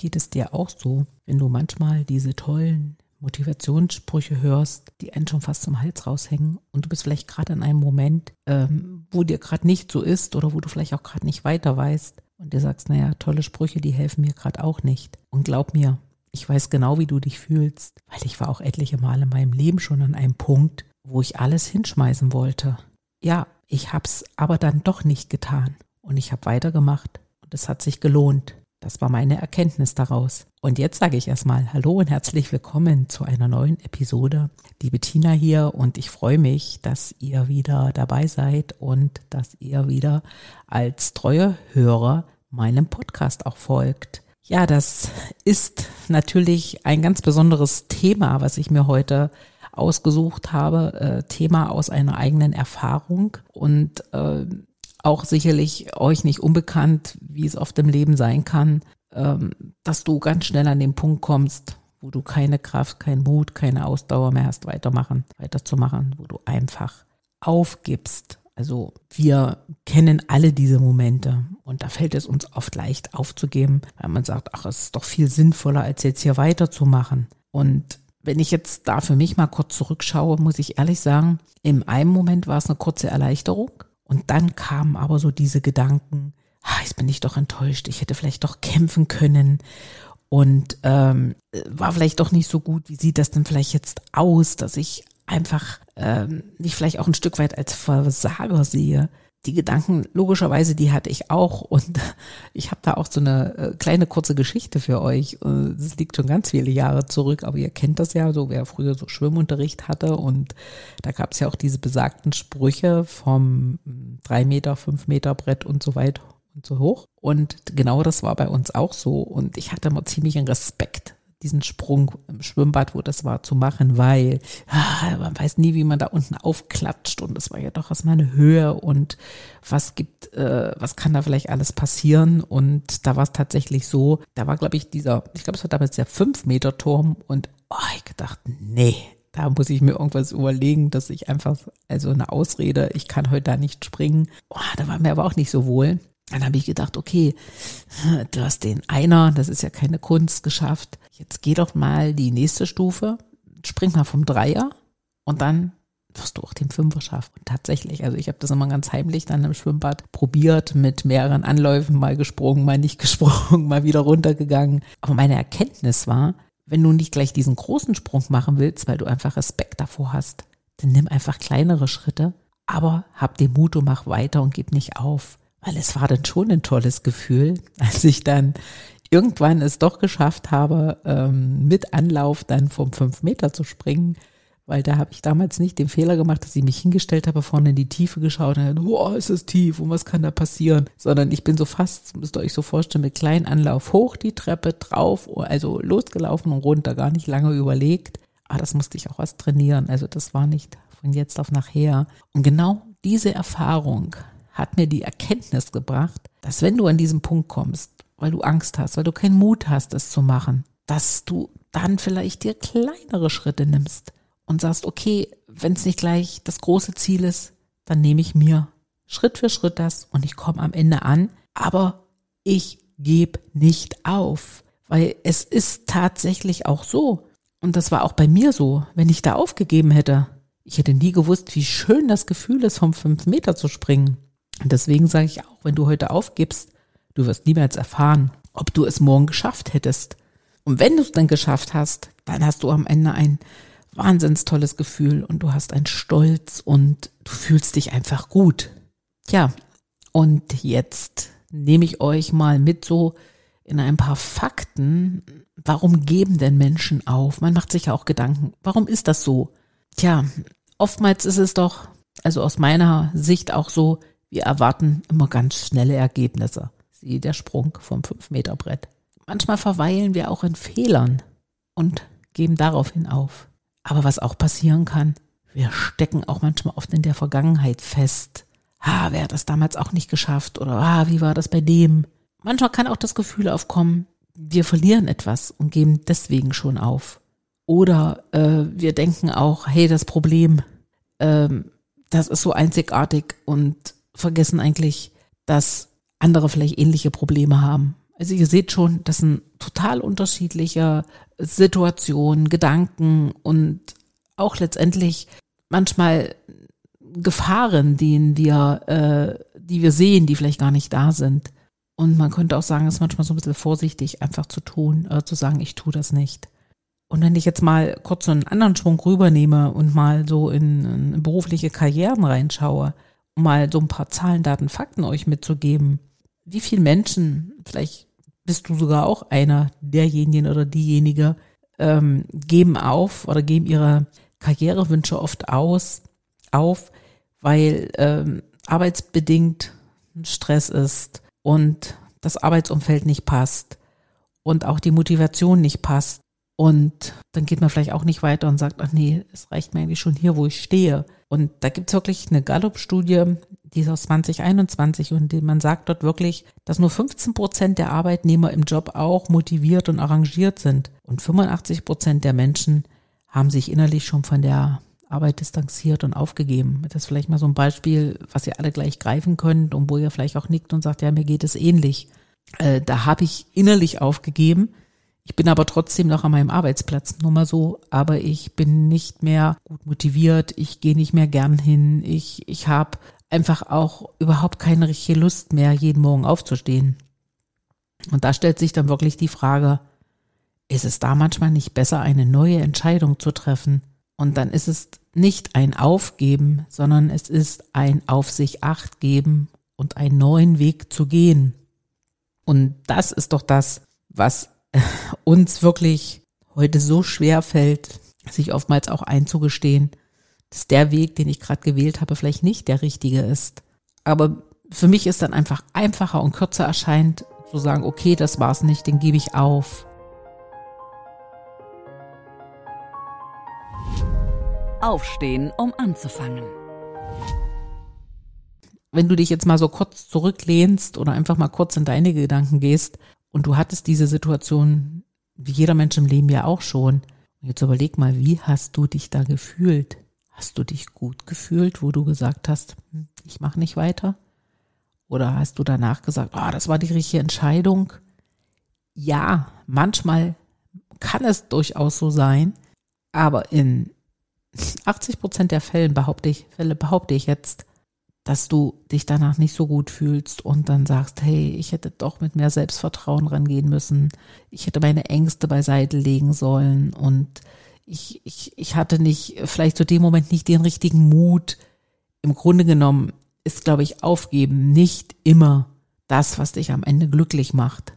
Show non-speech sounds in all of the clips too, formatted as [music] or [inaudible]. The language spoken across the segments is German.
Geht es dir auch so, wenn du manchmal diese tollen Motivationssprüche hörst, die einen schon fast zum Hals raushängen und du bist vielleicht gerade in einem Moment, ähm, wo dir gerade nicht so ist oder wo du vielleicht auch gerade nicht weiter weißt und dir sagst, naja, tolle Sprüche, die helfen mir gerade auch nicht. Und glaub mir, ich weiß genau, wie du dich fühlst, weil ich war auch etliche Male in meinem Leben schon an einem Punkt, wo ich alles hinschmeißen wollte. Ja, ich hab's aber dann doch nicht getan und ich habe weitergemacht und es hat sich gelohnt. Das war meine Erkenntnis daraus. Und jetzt sage ich erstmal Hallo und herzlich willkommen zu einer neuen Episode. Die Bettina hier und ich freue mich, dass ihr wieder dabei seid und dass ihr wieder als treue Hörer meinem Podcast auch folgt. Ja, das ist natürlich ein ganz besonderes Thema, was ich mir heute ausgesucht habe. Äh, Thema aus einer eigenen Erfahrung und äh, auch sicherlich euch nicht unbekannt, wie es oft im Leben sein kann, ähm, dass du ganz schnell an den Punkt kommst, wo du keine Kraft, keinen Mut, keine Ausdauer mehr hast, weitermachen, weiterzumachen, wo du einfach aufgibst. Also wir kennen alle diese Momente und da fällt es uns oft leicht aufzugeben, weil man sagt, ach, es ist doch viel sinnvoller, als jetzt hier weiterzumachen. Und wenn ich jetzt da für mich mal kurz zurückschaue, muss ich ehrlich sagen, im einen Moment war es eine kurze Erleichterung und dann kamen aber so diese Gedanken, ah, jetzt bin ich doch enttäuscht, ich hätte vielleicht doch kämpfen können und ähm, war vielleicht doch nicht so gut. Wie sieht das denn vielleicht jetzt aus, dass ich einfach ähm, mich vielleicht auch ein Stück weit als Versager sehe? Die Gedanken, logischerweise, die hatte ich auch. Und [laughs] ich habe da auch so eine äh, kleine kurze Geschichte für euch. Äh, das liegt schon ganz viele Jahre zurück, aber ihr kennt das ja, so wer früher so Schwimmunterricht hatte. Und da gab es ja auch diese besagten Sprüche vom drei Meter, fünf Meter Brett und so weit und so hoch. Und genau das war bei uns auch so. Und ich hatte immer ziemlich einen Respekt diesen Sprung im Schwimmbad, wo das war, zu machen, weil ah, man weiß nie, wie man da unten aufklatscht und es war ja doch erstmal eine Höhe und was gibt, äh, was kann da vielleicht alles passieren und da war es tatsächlich so, da war glaube ich dieser, ich glaube es war damals der 5 Meter Turm und oh, ich gedacht, nee, da muss ich mir irgendwas überlegen, dass ich einfach, also eine Ausrede, ich kann heute da nicht springen. Oh, da war mir aber auch nicht so wohl. Dann habe ich gedacht, okay, [laughs] du hast den Einer, das ist ja keine Kunst, geschafft. Jetzt geh doch mal die nächste Stufe, spring mal vom Dreier und dann wirst du auch den Fünfer schaffen. Und tatsächlich, also ich habe das immer ganz heimlich dann im Schwimmbad probiert, mit mehreren Anläufen, mal gesprungen, mal nicht [laughs] gesprungen, mal wieder runtergegangen. Aber meine Erkenntnis war, wenn du nicht gleich diesen großen Sprung machen willst, weil du einfach Respekt davor hast, dann nimm einfach kleinere Schritte, aber hab den Mut und mach weiter und gib nicht auf weil es war dann schon ein tolles Gefühl, [laughs] als ich dann irgendwann es doch geschafft habe, ähm, mit Anlauf dann vom fünf Meter zu springen, weil da habe ich damals nicht den Fehler gemacht, dass ich mich hingestellt habe, vorne in die Tiefe geschaut und gesagt, oh, ist es tief und was kann da passieren? Sondern ich bin so fast, müsst ihr euch so vorstellen, mit kleinen Anlauf hoch die Treppe drauf, also losgelaufen und runter, gar nicht lange überlegt. Aber das musste ich auch erst trainieren. Also das war nicht von jetzt auf nachher. Und genau diese Erfahrung hat mir die Erkenntnis gebracht, dass wenn du an diesen Punkt kommst, weil du Angst hast, weil du keinen Mut hast, es zu machen, dass du dann vielleicht dir kleinere Schritte nimmst und sagst, okay, wenn es nicht gleich das große Ziel ist, dann nehme ich mir Schritt für Schritt das und ich komme am Ende an, aber ich gebe nicht auf, weil es ist tatsächlich auch so, und das war auch bei mir so, wenn ich da aufgegeben hätte, ich hätte nie gewusst, wie schön das Gefühl ist, vom fünf Meter zu springen. Und deswegen sage ich auch, wenn du heute aufgibst, du wirst niemals erfahren, ob du es morgen geschafft hättest. Und wenn du es dann geschafft hast, dann hast du am Ende ein wahnsinns tolles Gefühl und du hast einen Stolz und du fühlst dich einfach gut. Tja, und jetzt nehme ich euch mal mit so in ein paar Fakten. Warum geben denn Menschen auf? Man macht sich ja auch Gedanken. Warum ist das so? Tja, oftmals ist es doch, also aus meiner Sicht auch so, wir erwarten immer ganz schnelle Ergebnisse. Siehe der Sprung vom 5-Meter-Brett. manchmal verweilen wir auch in Fehlern und geben daraufhin auf. Aber was auch passieren kann, wir stecken auch manchmal oft in der Vergangenheit fest. Ha, wer hat das damals auch nicht geschafft? Oder ah, wie war das bei dem? Manchmal kann auch das Gefühl aufkommen, wir verlieren etwas und geben deswegen schon auf. Oder äh, wir denken auch, hey, das Problem, ähm, das ist so einzigartig und vergessen eigentlich, dass andere vielleicht ähnliche Probleme haben. Also ihr seht schon, das sind total unterschiedliche Situationen, Gedanken und auch letztendlich manchmal Gefahren, denen wir, äh, die wir sehen, die vielleicht gar nicht da sind. Und man könnte auch sagen, es ist manchmal so ein bisschen vorsichtig, einfach zu tun, äh, zu sagen, ich tue das nicht. Und wenn ich jetzt mal kurz so einen anderen Schwung rübernehme und mal so in, in berufliche Karrieren reinschaue, mal so ein paar Zahlen, Daten, Fakten euch mitzugeben, wie viele Menschen, vielleicht bist du sogar auch einer derjenigen oder diejenige, ähm, geben auf oder geben ihre Karrierewünsche oft aus, auf, weil ähm, arbeitsbedingt Stress ist und das Arbeitsumfeld nicht passt und auch die Motivation nicht passt. Und dann geht man vielleicht auch nicht weiter und sagt, ach nee, es reicht mir eigentlich schon hier, wo ich stehe. Und da gibt's wirklich eine Gallup-Studie, die ist aus 2021 und man sagt dort wirklich, dass nur 15 Prozent der Arbeitnehmer im Job auch motiviert und arrangiert sind. Und 85 Prozent der Menschen haben sich innerlich schon von der Arbeit distanziert und aufgegeben. Das ist vielleicht mal so ein Beispiel, was ihr alle gleich greifen könnt und wo ihr vielleicht auch nickt und sagt, ja, mir geht es ähnlich. Äh, da habe ich innerlich aufgegeben. Ich bin aber trotzdem noch an meinem Arbeitsplatz, nur mal so, aber ich bin nicht mehr gut motiviert, ich gehe nicht mehr gern hin, ich, ich habe einfach auch überhaupt keine richtige Lust mehr, jeden Morgen aufzustehen. Und da stellt sich dann wirklich die Frage, ist es da manchmal nicht besser, eine neue Entscheidung zu treffen? Und dann ist es nicht ein Aufgeben, sondern es ist ein Auf sich acht geben und einen neuen Weg zu gehen. Und das ist doch das, was uns wirklich heute so schwer fällt, sich oftmals auch einzugestehen, dass der Weg, den ich gerade gewählt habe, vielleicht nicht der richtige ist. Aber für mich ist dann einfach einfacher und kürzer erscheint, zu sagen, okay, das war's nicht, den gebe ich auf. Aufstehen, um anzufangen. Wenn du dich jetzt mal so kurz zurücklehnst oder einfach mal kurz in deine Gedanken gehst und du hattest diese Situation, wie jeder Mensch im Leben ja auch schon. Jetzt überleg mal, wie hast du dich da gefühlt? Hast du dich gut gefühlt, wo du gesagt hast, hm, ich mache nicht weiter? Oder hast du danach gesagt, oh, das war die richtige Entscheidung? Ja, manchmal kann es durchaus so sein, aber in 80 Prozent der Fälle behaupte ich, Fälle behaupte ich jetzt, dass du dich danach nicht so gut fühlst und dann sagst, hey, ich hätte doch mit mehr Selbstvertrauen rangehen müssen. Ich hätte meine Ängste beiseite legen sollen und ich, ich, ich hatte nicht, vielleicht zu dem Moment nicht den richtigen Mut. Im Grunde genommen ist, glaube ich, aufgeben nicht immer das, was dich am Ende glücklich macht.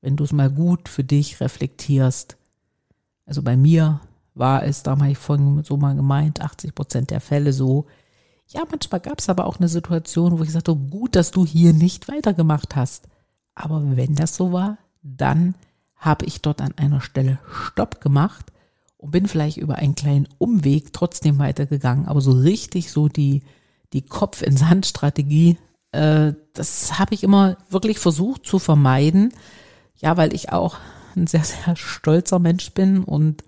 Wenn du es mal gut für dich reflektierst. Also bei mir war es, da habe ich vorhin so mal gemeint, 80 Prozent der Fälle so. Ja, manchmal gab es aber auch eine Situation, wo ich sagte, gut, dass du hier nicht weitergemacht hast. Aber wenn das so war, dann habe ich dort an einer Stelle Stopp gemacht und bin vielleicht über einen kleinen Umweg trotzdem weitergegangen. Aber so richtig so die, die Kopf in Sand Strategie, äh, das habe ich immer wirklich versucht zu vermeiden. Ja, weil ich auch ein sehr, sehr stolzer Mensch bin und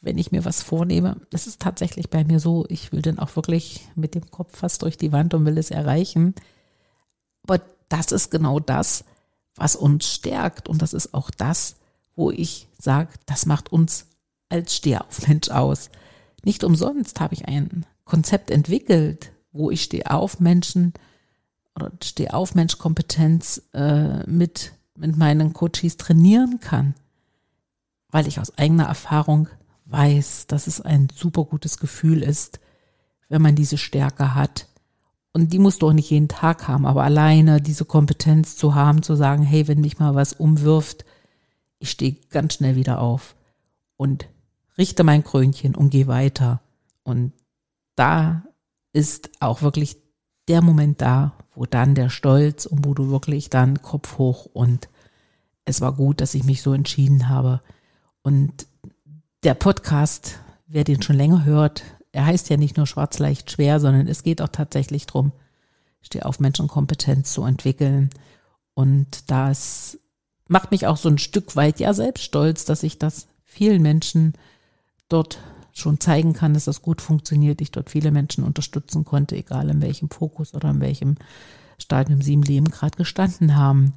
wenn ich mir was vornehme, das ist tatsächlich bei mir so, ich will dann auch wirklich mit dem Kopf fast durch die Wand und will es erreichen. Aber das ist genau das, was uns stärkt und das ist auch das, wo ich sage, das macht uns als Stehaufmensch aus. Nicht umsonst habe ich ein Konzept entwickelt, wo ich Stehaufmenschen oder Stehaufmensch-Kompetenz äh, mit, mit meinen Coaches trainieren kann, weil ich aus eigener Erfahrung weiß, dass es ein super gutes Gefühl ist, wenn man diese Stärke hat. Und die musst du auch nicht jeden Tag haben, aber alleine diese Kompetenz zu haben, zu sagen, hey, wenn mich mal was umwirft, ich stehe ganz schnell wieder auf und richte mein Krönchen und gehe weiter. Und da ist auch wirklich der Moment da, wo dann der Stolz und wo du wirklich dann Kopf hoch und es war gut, dass ich mich so entschieden habe. Und der Podcast, wer den schon länger hört, er heißt ja nicht nur schwarz leicht schwer, sondern es geht auch tatsächlich steh auf Menschenkompetenz zu entwickeln. Und das macht mich auch so ein Stück weit ja selbst stolz, dass ich das vielen Menschen dort schon zeigen kann, dass das gut funktioniert, ich dort viele Menschen unterstützen konnte, egal in welchem Fokus oder in welchem Stadium sie im Leben gerade gestanden haben.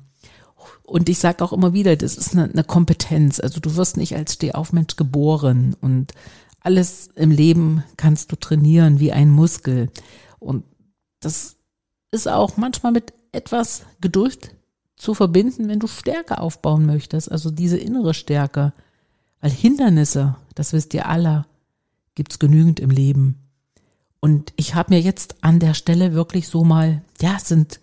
Und ich sage auch immer wieder, das ist eine, eine Kompetenz. Also du wirst nicht als Stehaufmensch geboren und alles im Leben kannst du trainieren wie ein Muskel. Und das ist auch manchmal mit etwas Geduld zu verbinden, wenn du Stärke aufbauen möchtest, also diese innere Stärke. Weil Hindernisse, das wisst ihr alle, gibt's genügend im Leben. Und ich habe mir jetzt an der Stelle wirklich so mal, ja, es sind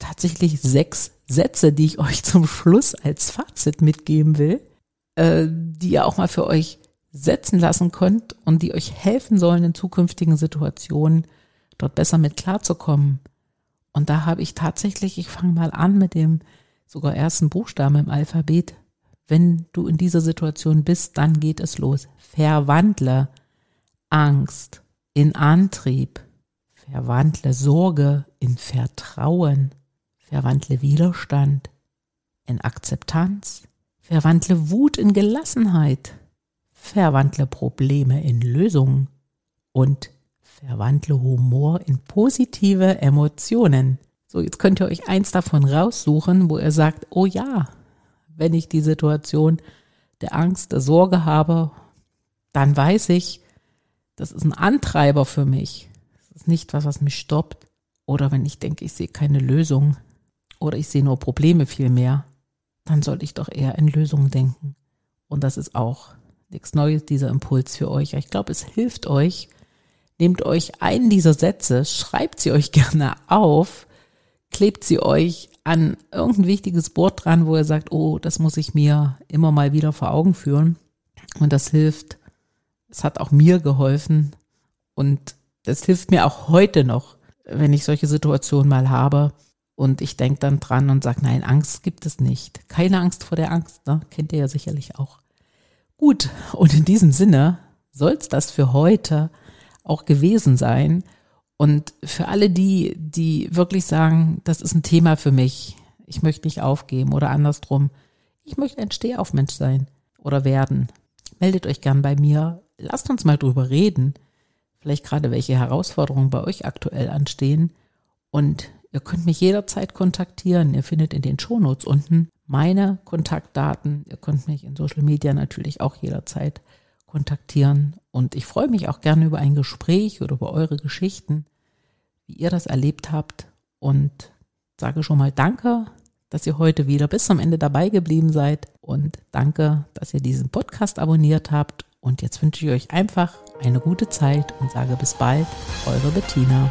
tatsächlich sechs Sätze, die ich euch zum Schluss als Fazit mitgeben will, äh, die ihr auch mal für euch setzen lassen könnt und die euch helfen sollen, in zukünftigen Situationen dort besser mit klarzukommen. Und da habe ich tatsächlich, ich fange mal an mit dem sogar ersten Buchstaben im Alphabet. Wenn du in dieser Situation bist, dann geht es los. Verwandle Angst in Antrieb. Verwandle Sorge in Vertrauen. Verwandle Widerstand in Akzeptanz. Verwandle Wut in Gelassenheit. Verwandle Probleme in Lösungen. Und verwandle Humor in positive Emotionen. So, jetzt könnt ihr euch eins davon raussuchen, wo ihr sagt, oh ja, wenn ich die Situation der Angst, der Sorge habe, dann weiß ich, das ist ein Antreiber für mich. Das ist nicht was, was mich stoppt. Oder wenn ich denke, ich sehe keine Lösung, oder ich sehe nur Probleme viel mehr, dann sollte ich doch eher in Lösungen denken. Und das ist auch nichts Neues, dieser Impuls für euch. Ich glaube, es hilft euch. Nehmt euch einen dieser Sätze, schreibt sie euch [laughs] gerne auf, klebt sie euch an irgendein wichtiges Board dran, wo ihr sagt, oh, das muss ich mir immer mal wieder vor Augen führen. Und das hilft. Es hat auch mir geholfen. Und das hilft mir auch heute noch, wenn ich solche Situationen mal habe, und ich denke dann dran und sage, nein, Angst gibt es nicht. Keine Angst vor der Angst, ne? kennt ihr ja sicherlich auch. Gut, und in diesem Sinne soll es das für heute auch gewesen sein. Und für alle die, die wirklich sagen, das ist ein Thema für mich, ich möchte nicht aufgeben oder andersrum, ich möchte ein Stehaufmensch sein oder werden, meldet euch gern bei mir. Lasst uns mal drüber reden. Vielleicht gerade welche Herausforderungen bei euch aktuell anstehen. Und Ihr könnt mich jederzeit kontaktieren. Ihr findet in den Shownotes unten meine Kontaktdaten. Ihr könnt mich in Social Media natürlich auch jederzeit kontaktieren. Und ich freue mich auch gerne über ein Gespräch oder über eure Geschichten, wie ihr das erlebt habt. Und sage schon mal Danke, dass ihr heute wieder bis zum Ende dabei geblieben seid. Und danke, dass ihr diesen Podcast abonniert habt. Und jetzt wünsche ich euch einfach eine gute Zeit und sage bis bald, eure Bettina.